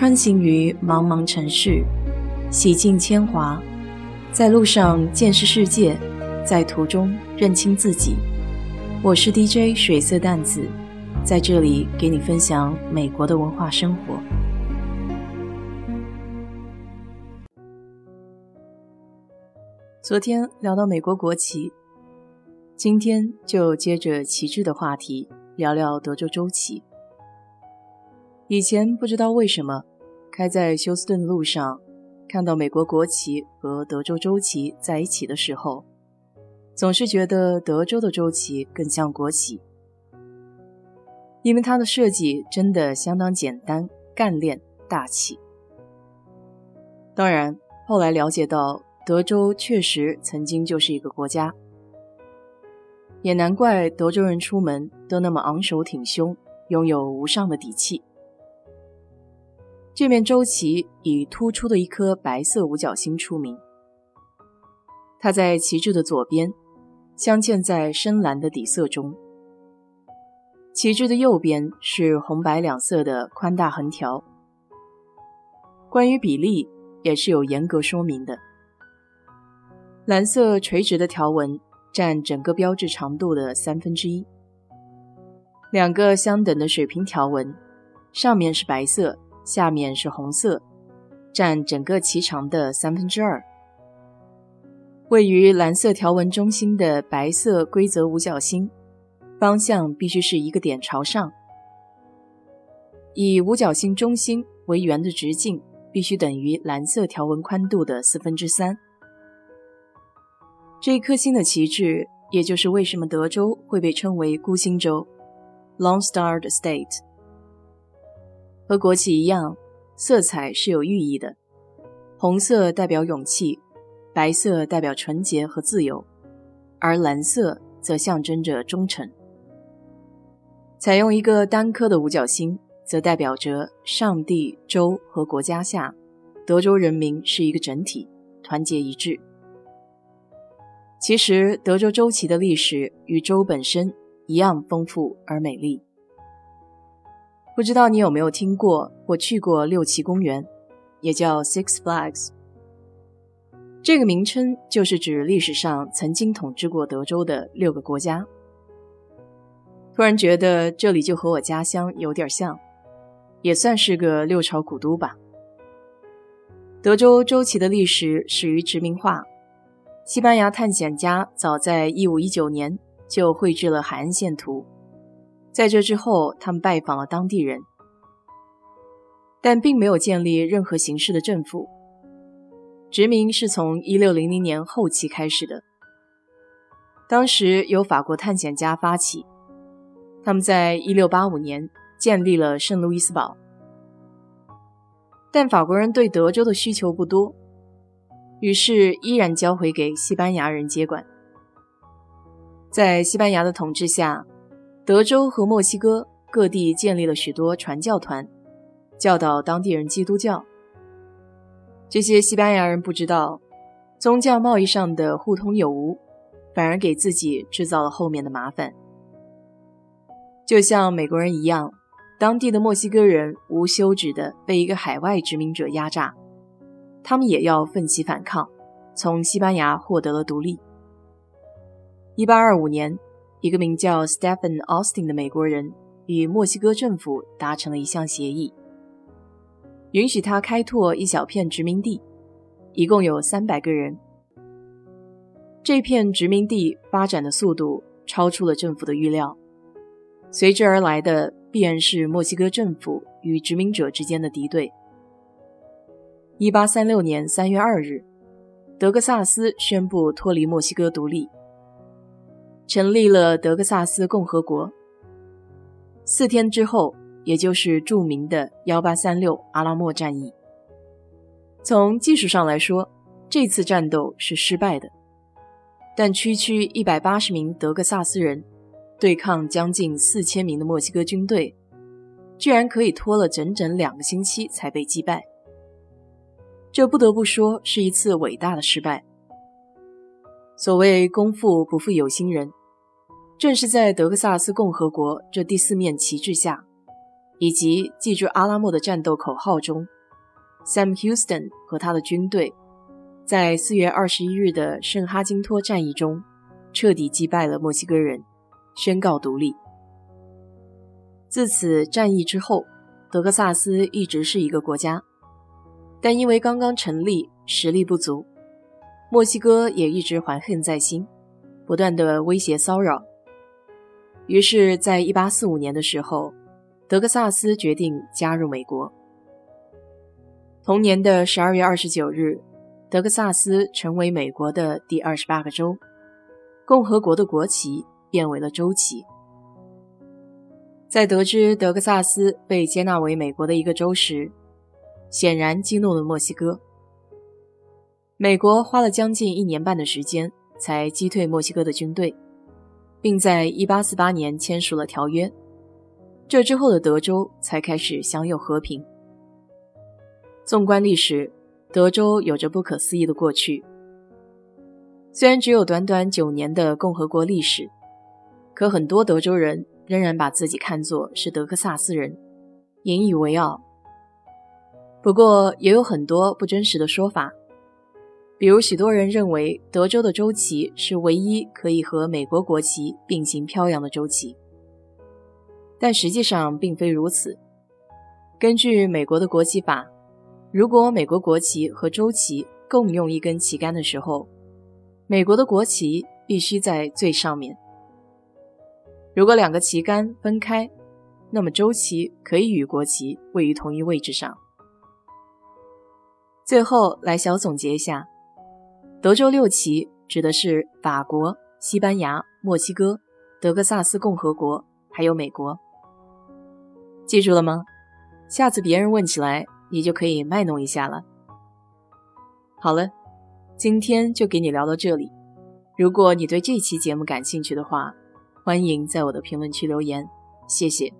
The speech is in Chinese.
穿行于茫茫城市，洗尽铅华，在路上见识世界，在途中认清自己。我是 DJ 水色淡子，在这里给你分享美国的文化生活。昨天聊到美国国旗，今天就接着旗帜的话题聊聊德州州旗。以前不知道为什么，开在休斯顿的路上，看到美国国旗和德州州旗在一起的时候，总是觉得德州的州旗更像国旗，因为它的设计真的相当简单、干练、大气。当然，后来了解到德州确实曾经就是一个国家，也难怪德州人出门都那么昂首挺胸，拥有无上的底气。这面周旗以突出的一颗白色五角星出名。它在旗帜的左边，镶嵌在深蓝的底色中。旗帜的右边是红白两色的宽大横条。关于比例也是有严格说明的。蓝色垂直的条纹占整个标志长度的三分之一。两个相等的水平条纹，上面是白色。下面是红色，占整个旗长的三分之二。位于蓝色条纹中心的白色规则五角星，方向必须是一个点朝上。以五角星中心为圆的直径必须等于蓝色条纹宽度的四分之三。这一颗星的旗帜，也就是为什么德州会被称为孤星州 ”（Long Star State）。和国旗一样，色彩是有寓意的。红色代表勇气，白色代表纯洁和自由，而蓝色则象征着忠诚。采用一个单颗的五角星，则代表着上帝、州和国家下，德州人民是一个整体，团结一致。其实，德州州旗的历史与州本身一样丰富而美丽。不知道你有没有听过或去过六旗公园，也叫 Six Flags。这个名称就是指历史上曾经统治过德州的六个国家。突然觉得这里就和我家乡有点像，也算是个六朝古都吧。德州州旗的历史始于殖民化，西班牙探险家早在1519年就绘制了海岸线图。在这之后，他们拜访了当地人，但并没有建立任何形式的政府。殖民是从1600年后期开始的，当时由法国探险家发起，他们在1685年建立了圣路易斯堡。但法国人对德州的需求不多，于是依然交回给西班牙人接管。在西班牙的统治下。德州和墨西哥各地建立了许多传教团，教导当地人基督教。这些西班牙人不知道，宗教贸易上的互通有无，反而给自己制造了后面的麻烦。就像美国人一样，当地的墨西哥人无休止地被一个海外殖民者压榨，他们也要奋起反抗，从西班牙获得了独立。一八二五年。一个名叫 Stephen Austin 的美国人与墨西哥政府达成了一项协议，允许他开拓一小片殖民地，一共有三百个人。这片殖民地发展的速度超出了政府的预料，随之而来的必然是墨西哥政府与殖民者之间的敌对。一八三六年三月二日，德克萨斯宣布脱离墨西哥独立。成立了德克萨斯共和国。四天之后，也就是著名的幺八三六阿拉莫战役。从技术上来说，这次战斗是失败的，但区区一百八十名德克萨斯人对抗将近四千名的墨西哥军队，居然可以拖了整整两个星期才被击败。这不得不说是一次伟大的失败。所谓功夫不负有心人。正是在德克萨斯共和国这第四面旗帜下，以及记住阿拉莫的战斗口号中，Sam Houston 和他的军队在四月二十一日的圣哈金托战役中彻底击败了墨西哥人，宣告独立。自此战役之后，德克萨斯一直是一个国家，但因为刚刚成立，实力不足，墨西哥也一直怀恨在心，不断的威胁骚扰。于是，在一八四五年的时候。德克萨斯决定加入美国。同年的十二月二十九日，德克萨斯成为美国的第二十八个州，共和国的国旗变为了州旗。在得知德克萨斯被接纳为美国的一个州时，显然激怒了墨西哥。美国花了将近一年半的时间才击退墨西哥的军队，并在一八四八年签署了条约。这之后的德州才开始享有和平。纵观历史，德州有着不可思议的过去。虽然只有短短九年的共和国历史，可很多德州人仍然把自己看作是德克萨斯人，引以为傲。不过，也有很多不真实的说法，比如许多人认为德州的州旗是唯一可以和美国国旗并行飘扬的州旗。但实际上并非如此。根据美国的国旗法，如果美国国旗和州旗共用一根旗杆的时候，美国的国旗必须在最上面。如果两个旗杆分开，那么州旗可以与国旗位于同一位置上。最后来小总结一下：德州六旗指的是法国、西班牙、墨西哥、德克萨斯共和国，还有美国。记住了吗？下次别人问起来，你就可以卖弄一下了。好了，今天就给你聊到这里。如果你对这期节目感兴趣的话，欢迎在我的评论区留言，谢谢。